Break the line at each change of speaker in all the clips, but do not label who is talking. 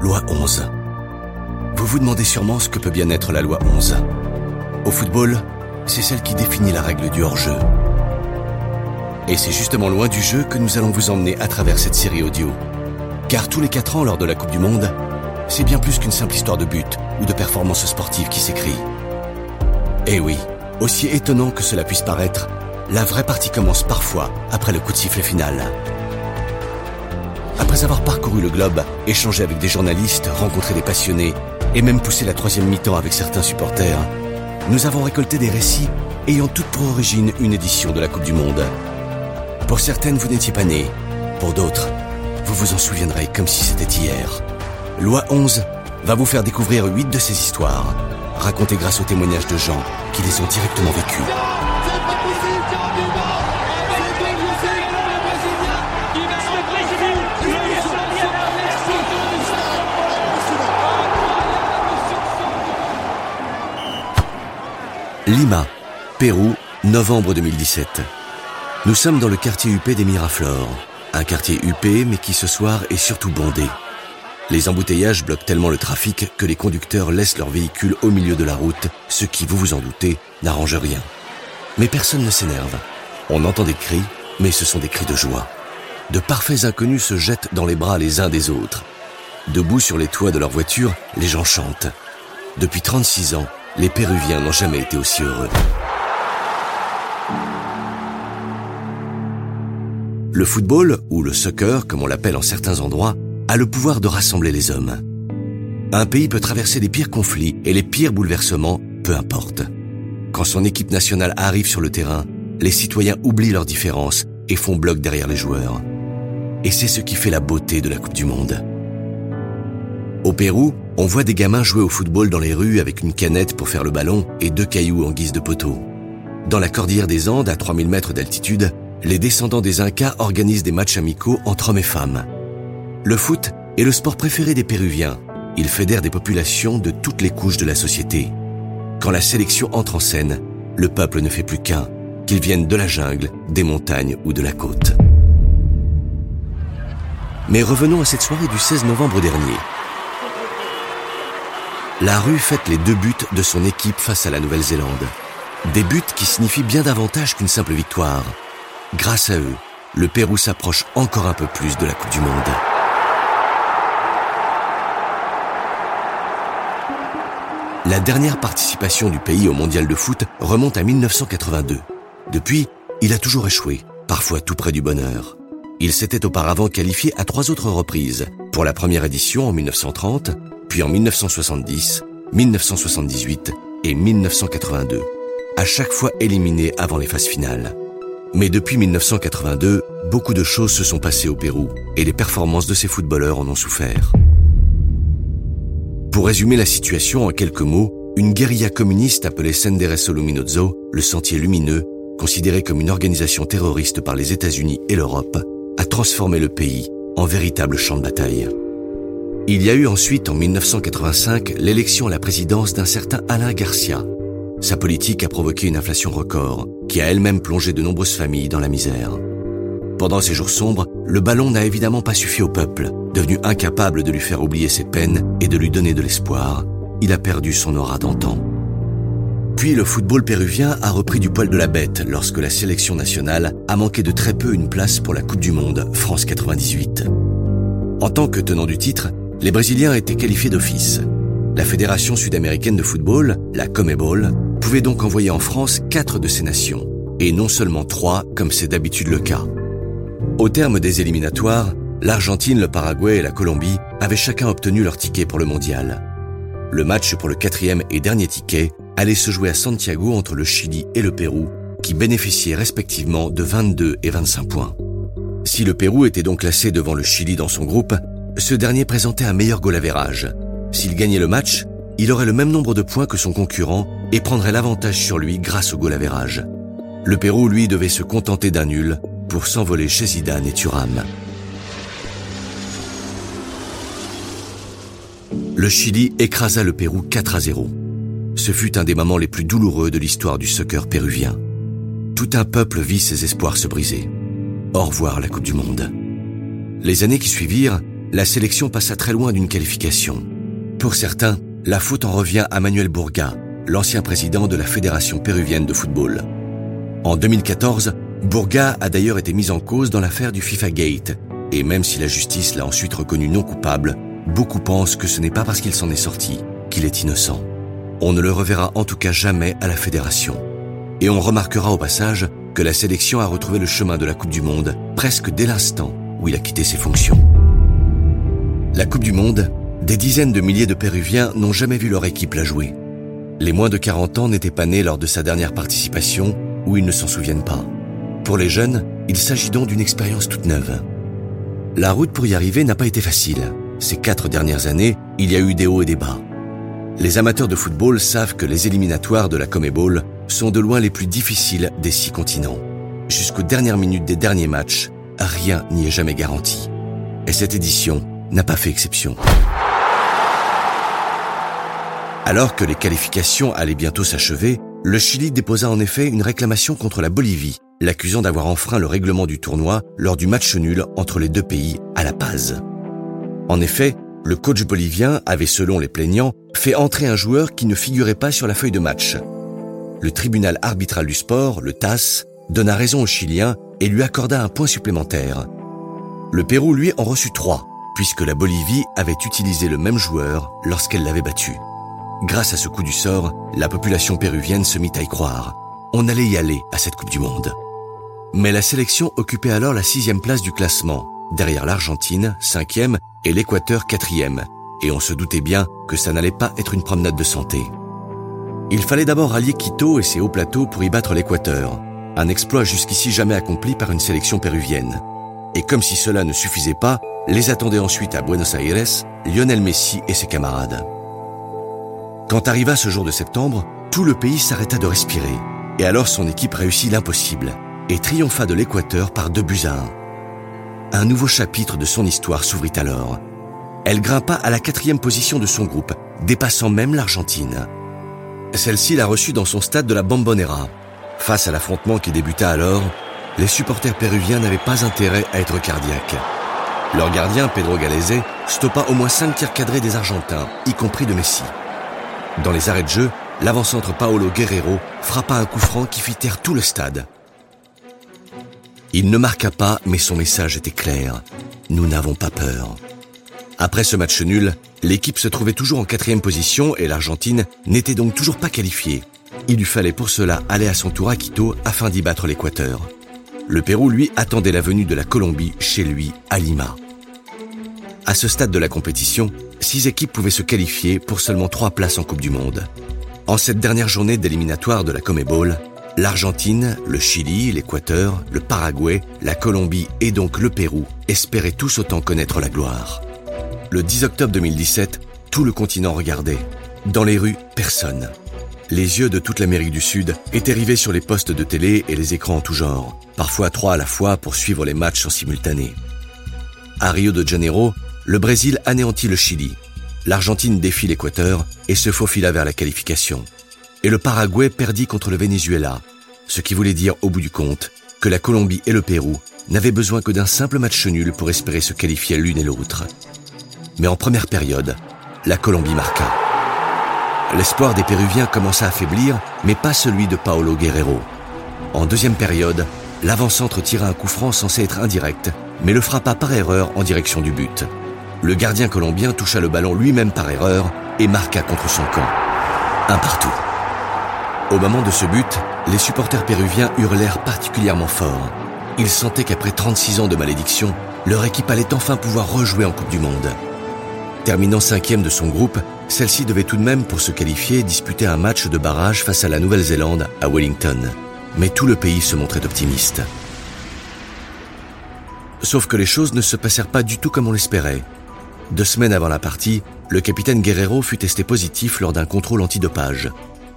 Loi 11. Vous vous demandez sûrement ce que peut bien être la loi 11. Au football, c'est celle qui définit la règle du hors-jeu. Et c'est justement loin du jeu que nous allons vous emmener à travers cette série audio. Car tous les 4 ans lors de la Coupe du Monde, c'est bien plus qu'une simple histoire de but ou de performance sportive qui s'écrit. Eh oui, aussi étonnant que cela puisse paraître, la vraie partie commence parfois après le coup de sifflet final. Après avoir parcouru le globe, échangé avec des journalistes, rencontré des passionnés et même poussé la troisième mi-temps avec certains supporters, nous avons récolté des récits ayant toutes pour origine une édition de la Coupe du Monde. Pour certaines, vous n'étiez pas nés. Pour d'autres, vous vous en souviendrez comme si c'était hier. Loi 11 va vous faire découvrir huit de ces histoires, racontées grâce aux témoignages de gens qui les ont directement vécues. Lima, Pérou, novembre 2017. Nous sommes dans le quartier UP des Miraflores. Un quartier UP mais qui ce soir est surtout bondé. Les embouteillages bloquent tellement le trafic que les conducteurs laissent leurs véhicules au milieu de la route, ce qui, vous vous en doutez, n'arrange rien. Mais personne ne s'énerve. On entend des cris, mais ce sont des cris de joie. De parfaits inconnus se jettent dans les bras les uns des autres. Debout sur les toits de leur voiture, les gens chantent. Depuis 36 ans, les Péruviens n'ont jamais été aussi heureux. Le football, ou le soccer comme on l'appelle en certains endroits, a le pouvoir de rassembler les hommes. Un pays peut traverser les pires conflits et les pires bouleversements, peu importe. Quand son équipe nationale arrive sur le terrain, les citoyens oublient leurs différences et font bloc derrière les joueurs. Et c'est ce qui fait la beauté de la Coupe du Monde. Au Pérou, on voit des gamins jouer au football dans les rues avec une canette pour faire le ballon et deux cailloux en guise de poteau. Dans la cordillère des Andes, à 3000 mètres d'altitude, les descendants des Incas organisent des matchs amicaux entre hommes et femmes. Le foot est le sport préféré des Péruviens. Il fédère des populations de toutes les couches de la société. Quand la sélection entre en scène, le peuple ne fait plus qu'un, qu'il vienne de la jungle, des montagnes ou de la côte. Mais revenons à cette soirée du 16 novembre dernier. La rue fête les deux buts de son équipe face à la Nouvelle-Zélande. Des buts qui signifient bien davantage qu'une simple victoire. Grâce à eux, le Pérou s'approche encore un peu plus de la Coupe du Monde. La dernière participation du pays au mondial de foot remonte à 1982. Depuis, il a toujours échoué, parfois tout près du bonheur. Il s'était auparavant qualifié à trois autres reprises, pour la première édition en 1930, puis en 1970, 1978 et 1982, à chaque fois éliminé avant les phases finales. Mais depuis 1982, beaucoup de choses se sont passées au Pérou et les performances de ces footballeurs en ont souffert. Pour résumer la situation en quelques mots, une guérilla communiste appelée Sendereso Luminoso, le Sentier Lumineux, considérée comme une organisation terroriste par les États-Unis et l'Europe, a transformé le pays en véritable champ de bataille. Il y a eu ensuite, en 1985, l'élection à la présidence d'un certain Alain Garcia. Sa politique a provoqué une inflation record, qui a elle-même plongé de nombreuses familles dans la misère. Pendant ces jours sombres, le ballon n'a évidemment pas suffi au peuple. Devenu incapable de lui faire oublier ses peines et de lui donner de l'espoir, il a perdu son aura d'antan. Puis le football péruvien a repris du poil de la bête lorsque la sélection nationale a manqué de très peu une place pour la Coupe du Monde France 98. En tant que tenant du titre, les Brésiliens étaient qualifiés d'office. La Fédération sud-américaine de football, la Comebol, pouvait donc envoyer en France quatre de ces nations, et non seulement trois comme c'est d'habitude le cas. Au terme des éliminatoires, l'Argentine, le Paraguay et la Colombie avaient chacun obtenu leur ticket pour le mondial. Le match pour le quatrième et dernier ticket allait se jouer à Santiago entre le Chili et le Pérou, qui bénéficiaient respectivement de 22 et 25 points. Si le Pérou était donc classé devant le Chili dans son groupe, ce dernier présentait un meilleur goal S'il gagnait le match, il aurait le même nombre de points que son concurrent et prendrait l'avantage sur lui grâce au goal Le Pérou, lui, devait se contenter d'un nul pour s'envoler chez Zidane et Thuram. Le Chili écrasa le Pérou 4 à 0. Ce fut un des moments les plus douloureux de l'histoire du soccer péruvien. tout un peuple vit ses espoirs se briser. Au revoir la Coupe du Monde. Les années qui suivirent, la sélection passa très loin d'une qualification. Pour certains, la faute en revient à Manuel Bourga, l'ancien président de la Fédération péruvienne de football. En 2014, Bourga a d'ailleurs été mis en cause dans l'affaire du FIFA Gate, et même si la justice l'a ensuite reconnu non coupable, beaucoup pensent que ce n'est pas parce qu'il s'en est sorti qu'il est innocent. On ne le reverra en tout cas jamais à la fédération. Et on remarquera au passage que la sélection a retrouvé le chemin de la Coupe du Monde presque dès l'instant où il a quitté ses fonctions. La Coupe du Monde, des dizaines de milliers de Péruviens n'ont jamais vu leur équipe la jouer. Les moins de 40 ans n'étaient pas nés lors de sa dernière participation ou ils ne s'en souviennent pas. Pour les jeunes, il s'agit donc d'une expérience toute neuve. La route pour y arriver n'a pas été facile. Ces quatre dernières années, il y a eu des hauts et des bas. Les amateurs de football savent que les éliminatoires de la Comebol sont de loin les plus difficiles des six continents. Jusqu'aux dernières minutes des derniers matchs, rien n'y est jamais garanti. Et cette édition n'a pas fait exception. Alors que les qualifications allaient bientôt s'achever, le Chili déposa en effet une réclamation contre la Bolivie, l'accusant d'avoir enfreint le règlement du tournoi lors du match nul entre les deux pays à La Paz. En effet, le coach bolivien avait, selon les plaignants, fait entrer un joueur qui ne figurait pas sur la feuille de match. Le tribunal arbitral du sport, le TAS, donna raison au Chilien et lui accorda un point supplémentaire. Le Pérou, lui, en reçut trois, puisque la Bolivie avait utilisé le même joueur lorsqu'elle l'avait battu. Grâce à ce coup du sort, la population péruvienne se mit à y croire. On allait y aller à cette Coupe du Monde. Mais la sélection occupait alors la sixième place du classement, derrière l'Argentine, cinquième, et l'Équateur quatrième, et on se doutait bien que ça n'allait pas être une promenade de santé. Il fallait d'abord rallier Quito et ses hauts plateaux pour y battre l'Équateur, un exploit jusqu'ici jamais accompli par une sélection péruvienne. Et comme si cela ne suffisait pas, les attendaient ensuite à Buenos Aires Lionel Messi et ses camarades. Quand arriva ce jour de septembre, tout le pays s'arrêta de respirer, et alors son équipe réussit l'impossible, et triompha de l'Équateur par deux buts à un un nouveau chapitre de son histoire s'ouvrit alors. Elle grimpa à la quatrième position de son groupe, dépassant même l'Argentine. Celle-ci l'a reçue dans son stade de la Bombonera. Face à l'affrontement qui débuta alors, les supporters péruviens n'avaient pas intérêt à être cardiaques. Leur gardien, Pedro Galese, stoppa au moins cinq tirs cadrés des Argentins, y compris de Messi. Dans les arrêts de jeu, l'avant-centre Paolo Guerrero frappa un coup franc qui fit taire tout le stade. Il ne marqua pas, mais son message était clair. Nous n'avons pas peur. Après ce match nul, l'équipe se trouvait toujours en quatrième position et l'Argentine n'était donc toujours pas qualifiée. Il lui fallait pour cela aller à son tour à Quito afin d'y battre l'Équateur. Le Pérou, lui, attendait la venue de la Colombie chez lui, à Lima. À ce stade de la compétition, six équipes pouvaient se qualifier pour seulement trois places en Coupe du Monde. En cette dernière journée d'éliminatoire de la Comebol, L'Argentine, le Chili, l'Équateur, le Paraguay, la Colombie et donc le Pérou espéraient tous autant connaître la gloire. Le 10 octobre 2017, tout le continent regardait. Dans les rues, personne. Les yeux de toute l'Amérique du Sud étaient rivés sur les postes de télé et les écrans en tout genre, parfois trois à la fois pour suivre les matchs en simultané. À Rio de Janeiro, le Brésil anéantit le Chili. L'Argentine défie l'Équateur et se faufila vers la qualification et le Paraguay perdit contre le Venezuela, ce qui voulait dire au bout du compte que la Colombie et le Pérou n'avaient besoin que d'un simple match nul pour espérer se qualifier l'une et l'autre. Mais en première période, la Colombie marqua. L'espoir des Péruviens commença à faiblir, mais pas celui de Paolo Guerrero. En deuxième période, l'avant-centre tira un coup franc censé être indirect, mais le frappa par erreur en direction du but. Le gardien colombien toucha le ballon lui-même par erreur et marqua contre son camp. Un partout. Au moment de ce but, les supporters péruviens hurlèrent particulièrement fort. Ils sentaient qu'après 36 ans de malédiction, leur équipe allait enfin pouvoir rejouer en Coupe du Monde. Terminant cinquième de son groupe, celle-ci devait tout de même, pour se qualifier, disputer un match de barrage face à la Nouvelle-Zélande à Wellington. Mais tout le pays se montrait optimiste. Sauf que les choses ne se passèrent pas du tout comme on l'espérait. Deux semaines avant la partie, le capitaine Guerrero fut testé positif lors d'un contrôle antidopage.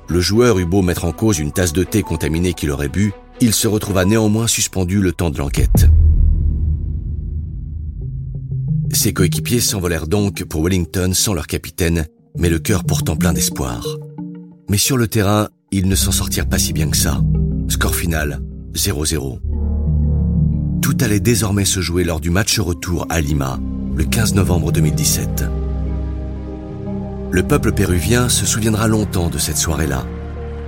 Le joueur eut beau mettre en cause une tasse de thé contaminée qu'il aurait bu, il se retrouva néanmoins suspendu le temps de l'enquête. Ses coéquipiers s'envolèrent donc pour Wellington sans leur capitaine, mais le cœur pourtant plein d'espoir. Mais sur le terrain, ils ne s'en sortirent pas si bien que ça. Score final, 0-0. Tout allait désormais se jouer lors du match retour à Lima, le 15 novembre 2017. Le peuple péruvien se souviendra longtemps de cette soirée-là.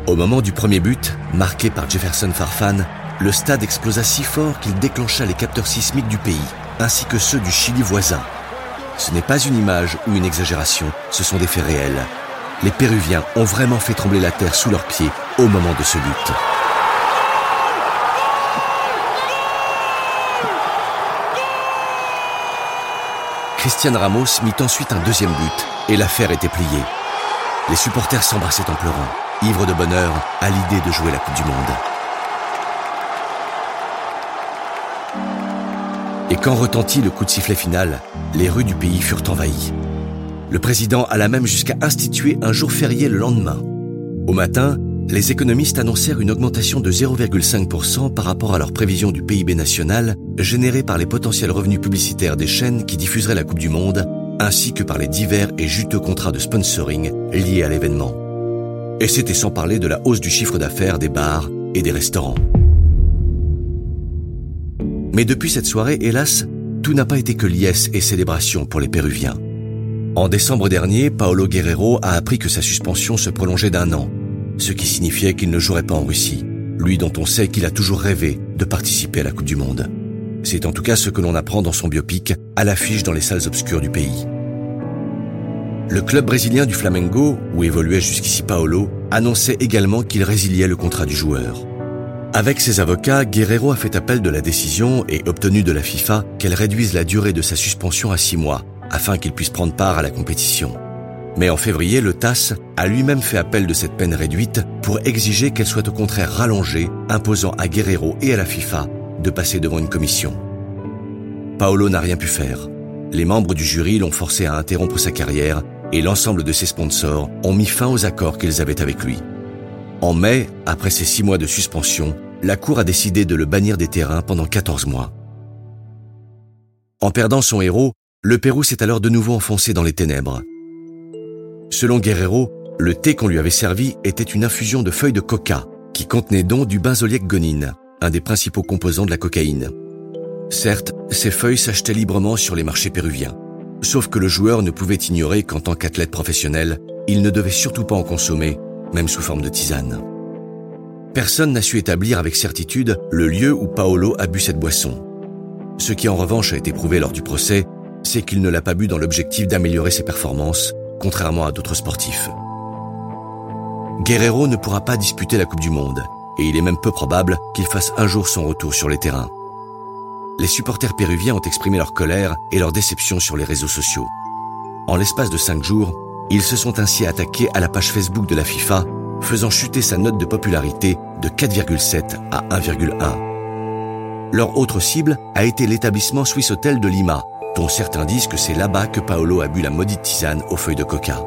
Au moment du premier but, marqué par Jefferson Farfan, le stade explosa si fort qu'il déclencha les capteurs sismiques du pays, ainsi que ceux du Chili voisin. Ce n'est pas une image ou une exagération, ce sont des faits réels. Les Péruviens ont vraiment fait trembler la terre sous leurs pieds au moment de ce but. Christian Ramos mit ensuite un deuxième but et l'affaire était pliée. Les supporters s'embrassaient en pleurant, ivres de bonheur à l'idée de jouer la Coupe du Monde. Et quand retentit le coup de sifflet final, les rues du pays furent envahies. Le président alla même jusqu'à instituer un jour férié le lendemain. Au matin, les économistes annoncèrent une augmentation de 0,5% par rapport à leur prévision du PIB national, générée par les potentiels revenus publicitaires des chaînes qui diffuseraient la Coupe du Monde, ainsi que par les divers et juteux contrats de sponsoring liés à l'événement. Et c'était sans parler de la hausse du chiffre d'affaires des bars et des restaurants. Mais depuis cette soirée, hélas, tout n'a pas été que liesse et célébration pour les Péruviens. En décembre dernier, Paolo Guerrero a appris que sa suspension se prolongeait d'un an, ce qui signifiait qu'il ne jouerait pas en Russie, lui dont on sait qu'il a toujours rêvé de participer à la Coupe du Monde. C'est en tout cas ce que l'on apprend dans son biopic, à l'affiche dans les salles obscures du pays. Le club brésilien du Flamengo, où évoluait jusqu'ici Paolo, annonçait également qu'il résiliait le contrat du joueur. Avec ses avocats, Guerrero a fait appel de la décision et obtenu de la FIFA qu'elle réduise la durée de sa suspension à six mois, afin qu'il puisse prendre part à la compétition. Mais en février, le TAS a lui-même fait appel de cette peine réduite pour exiger qu'elle soit au contraire rallongée, imposant à Guerrero et à la FIFA de passer devant une commission. Paolo n'a rien pu faire. Les membres du jury l'ont forcé à interrompre sa carrière et l'ensemble de ses sponsors ont mis fin aux accords qu'ils avaient avec lui. En mai, après ces six mois de suspension, la Cour a décidé de le bannir des terrains pendant 14 mois. En perdant son héros, le Pérou s'est alors de nouveau enfoncé dans les ténèbres. Selon Guerrero, le thé qu'on lui avait servi était une infusion de feuilles de coca, qui contenait donc du benzoliec gonine, un des principaux composants de la cocaïne. Certes, ces feuilles s'achetaient librement sur les marchés péruviens. Sauf que le joueur ne pouvait ignorer qu'en tant qu'athlète professionnel, il ne devait surtout pas en consommer même sous forme de tisane. Personne n'a su établir avec certitude le lieu où Paolo a bu cette boisson. Ce qui en revanche a été prouvé lors du procès, c'est qu'il ne l'a pas bu dans l'objectif d'améliorer ses performances, contrairement à d'autres sportifs. Guerrero ne pourra pas disputer la Coupe du Monde, et il est même peu probable qu'il fasse un jour son retour sur les terrains. Les supporters péruviens ont exprimé leur colère et leur déception sur les réseaux sociaux. En l'espace de cinq jours, ils se sont ainsi attaqués à la page Facebook de la FIFA, faisant chuter sa note de popularité de 4,7 à 1,1. Leur autre cible a été l'établissement Swiss Hotel de Lima, dont certains disent que c'est là-bas que Paolo a bu la maudite tisane aux feuilles de coca.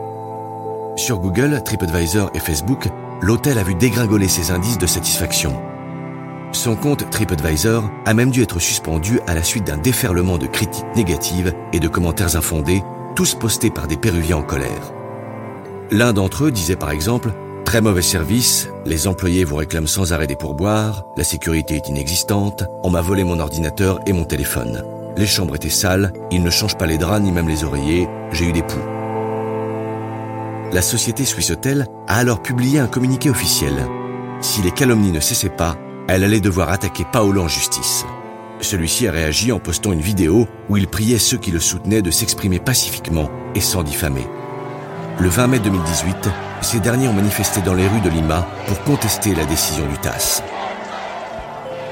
Sur Google, TripAdvisor et Facebook, l'hôtel a vu dégringoler ses indices de satisfaction. Son compte TripAdvisor a même dû être suspendu à la suite d'un déferlement de critiques négatives et de commentaires infondés tous postés par des Péruviens en colère. L'un d'entre eux disait par exemple Très mauvais service, les employés vous réclament sans arrêt des pourboires, la sécurité est inexistante, on m'a volé mon ordinateur et mon téléphone. Les chambres étaient sales, ils ne changent pas les draps ni même les oreillers, j'ai eu des poux. La société Swiss Hotel a alors publié un communiqué officiel. Si les calomnies ne cessaient pas, elle allait devoir attaquer Paolo en justice. Celui-ci a réagi en postant une vidéo où il priait ceux qui le soutenaient de s'exprimer pacifiquement et sans diffamer. Le 20 mai 2018, ces derniers ont manifesté dans les rues de Lima pour contester la décision du TAS.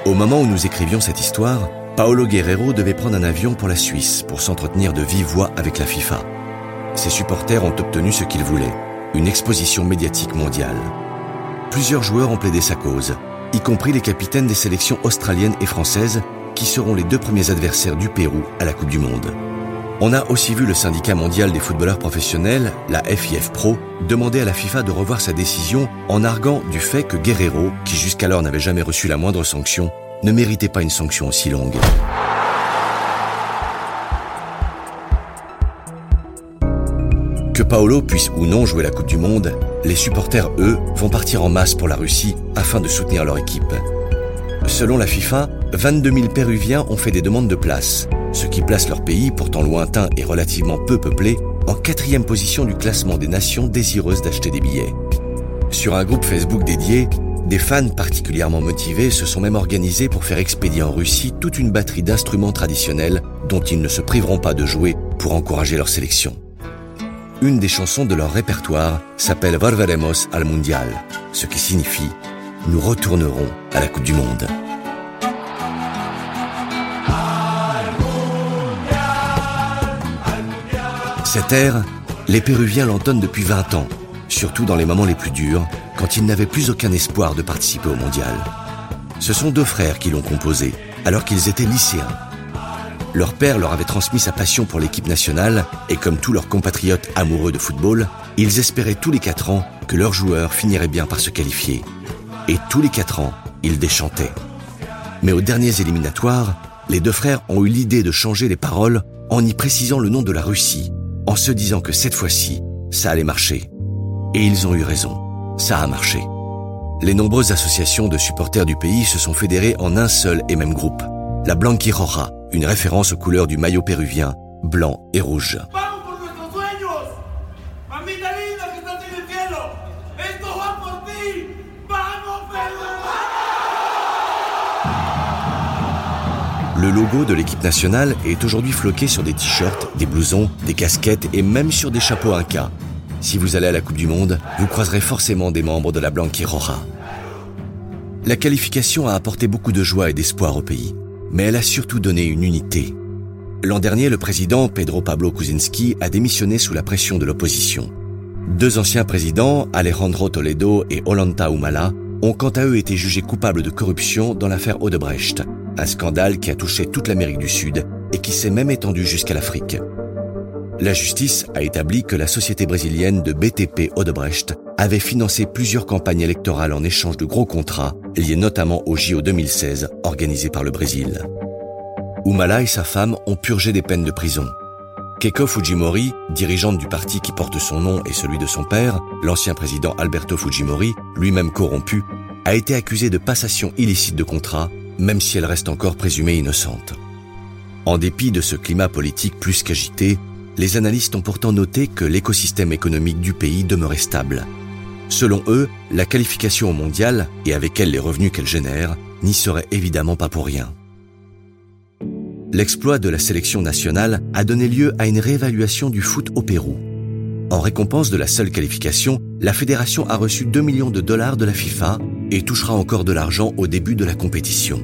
Au moment où nous écrivions cette histoire, Paolo Guerrero devait prendre un avion pour la Suisse pour s'entretenir de vive voix avec la FIFA. Ses supporters ont obtenu ce qu'ils voulaient, une exposition médiatique mondiale. Plusieurs joueurs ont plaidé sa cause, y compris les capitaines des sélections australiennes et françaises qui seront les deux premiers adversaires du Pérou à la Coupe du Monde. On a aussi vu le syndicat mondial des footballeurs professionnels, la FIF Pro, demander à la FIFA de revoir sa décision en arguant du fait que Guerrero, qui jusqu'alors n'avait jamais reçu la moindre sanction, ne méritait pas une sanction aussi longue. Que Paolo puisse ou non jouer la Coupe du Monde, les supporters, eux, vont partir en masse pour la Russie afin de soutenir leur équipe. Selon la FIFA, 22 000 Péruviens ont fait des demandes de place, ce qui place leur pays, pourtant lointain et relativement peu peuplé, en quatrième position du classement des nations désireuses d'acheter des billets. Sur un groupe Facebook dédié, des fans particulièrement motivés se sont même organisés pour faire expédier en Russie toute une batterie d'instruments traditionnels dont ils ne se priveront pas de jouer pour encourager leur sélection. Une des chansons de leur répertoire s'appelle Volveremos al Mundial, ce qui signifie Nous retournerons à la Coupe du Monde. Cette ère, les Péruviens l'entonnent depuis 20 ans, surtout dans les moments les plus durs, quand ils n'avaient plus aucun espoir de participer au mondial. Ce sont deux frères qui l'ont composé, alors qu'ils étaient lycéens. Leur père leur avait transmis sa passion pour l'équipe nationale et comme tous leurs compatriotes amoureux de football, ils espéraient tous les quatre ans que leurs joueurs finiraient bien par se qualifier. Et tous les quatre ans, ils déchantaient. Mais aux derniers éliminatoires, les deux frères ont eu l'idée de changer les paroles en y précisant le nom de la Russie, en se disant que cette fois-ci, ça allait marcher. Et ils ont eu raison, ça a marché. Les nombreuses associations de supporters du pays se sont fédérées en un seul et même groupe, la Blanquirroja, une référence aux couleurs du maillot péruvien, blanc et rouge. Le logo de l'équipe nationale est aujourd'hui floqué sur des t-shirts, des blousons, des casquettes et même sur des chapeaux Inca. Si vous allez à la Coupe du Monde, vous croiserez forcément des membres de la Blanquirroja. La qualification a apporté beaucoup de joie et d'espoir au pays mais elle a surtout donné une unité. L'an dernier, le président Pedro Pablo Kuczynski a démissionné sous la pression de l'opposition. Deux anciens présidents, Alejandro Toledo et Ollanta Humala, ont quant à eux été jugés coupables de corruption dans l'affaire Odebrecht, un scandale qui a touché toute l'Amérique du Sud et qui s'est même étendu jusqu'à l'Afrique. La justice a établi que la société brésilienne de BTP Odebrecht avait financé plusieurs campagnes électorales en échange de gros contrats, liés notamment au JO 2016 organisé par le Brésil. Umala et sa femme ont purgé des peines de prison. Keiko Fujimori, dirigeante du parti qui porte son nom et celui de son père, l'ancien président Alberto Fujimori, lui-même corrompu, a été accusée de passation illicite de contrats, même si elle reste encore présumée innocente. En dépit de ce climat politique plus qu'agité, les analystes ont pourtant noté que l'écosystème économique du pays demeurait stable. Selon eux, la qualification au mondial, et avec elle les revenus qu'elle génère, n'y serait évidemment pas pour rien. L'exploit de la sélection nationale a donné lieu à une réévaluation du foot au Pérou. En récompense de la seule qualification, la fédération a reçu 2 millions de dollars de la FIFA et touchera encore de l'argent au début de la compétition.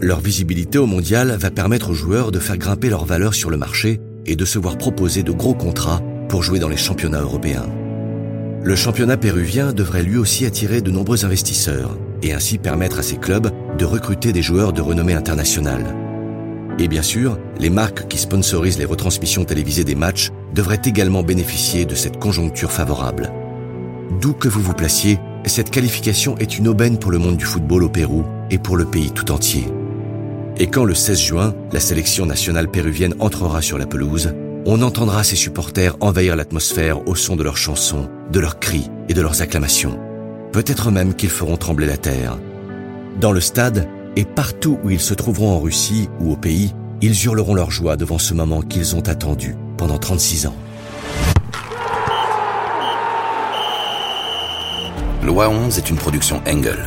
Leur visibilité au mondial va permettre aux joueurs de faire grimper leur valeur sur le marché et de se voir proposer de gros contrats pour jouer dans les championnats européens. Le championnat péruvien devrait lui aussi attirer de nombreux investisseurs et ainsi permettre à ces clubs de recruter des joueurs de renommée internationale. Et bien sûr, les marques qui sponsorisent les retransmissions télévisées des matchs devraient également bénéficier de cette conjoncture favorable. D'où que vous vous placiez, cette qualification est une aubaine pour le monde du football au Pérou et pour le pays tout entier. Et quand le 16 juin, la sélection nationale péruvienne entrera sur la pelouse, on entendra ses supporters envahir l'atmosphère au son de leurs chansons, de leurs cris et de leurs acclamations. Peut-être même qu'ils feront trembler la terre. Dans le stade et partout où ils se trouveront en Russie ou au pays, ils hurleront leur joie devant ce moment qu'ils ont attendu pendant 36 ans.
Loi 11 est une production Engel.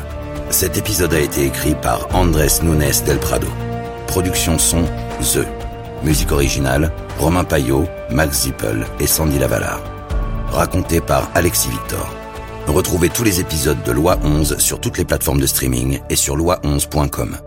Cet épisode a été écrit par Andrés Nunes del Prado. Production son The. Musique originale Romain Payot, Max Zippel et Sandy Lavalard. Raconté par Alexis Victor. Retrouvez tous les épisodes de Loi 11 sur toutes les plateformes de streaming et sur loi11.com.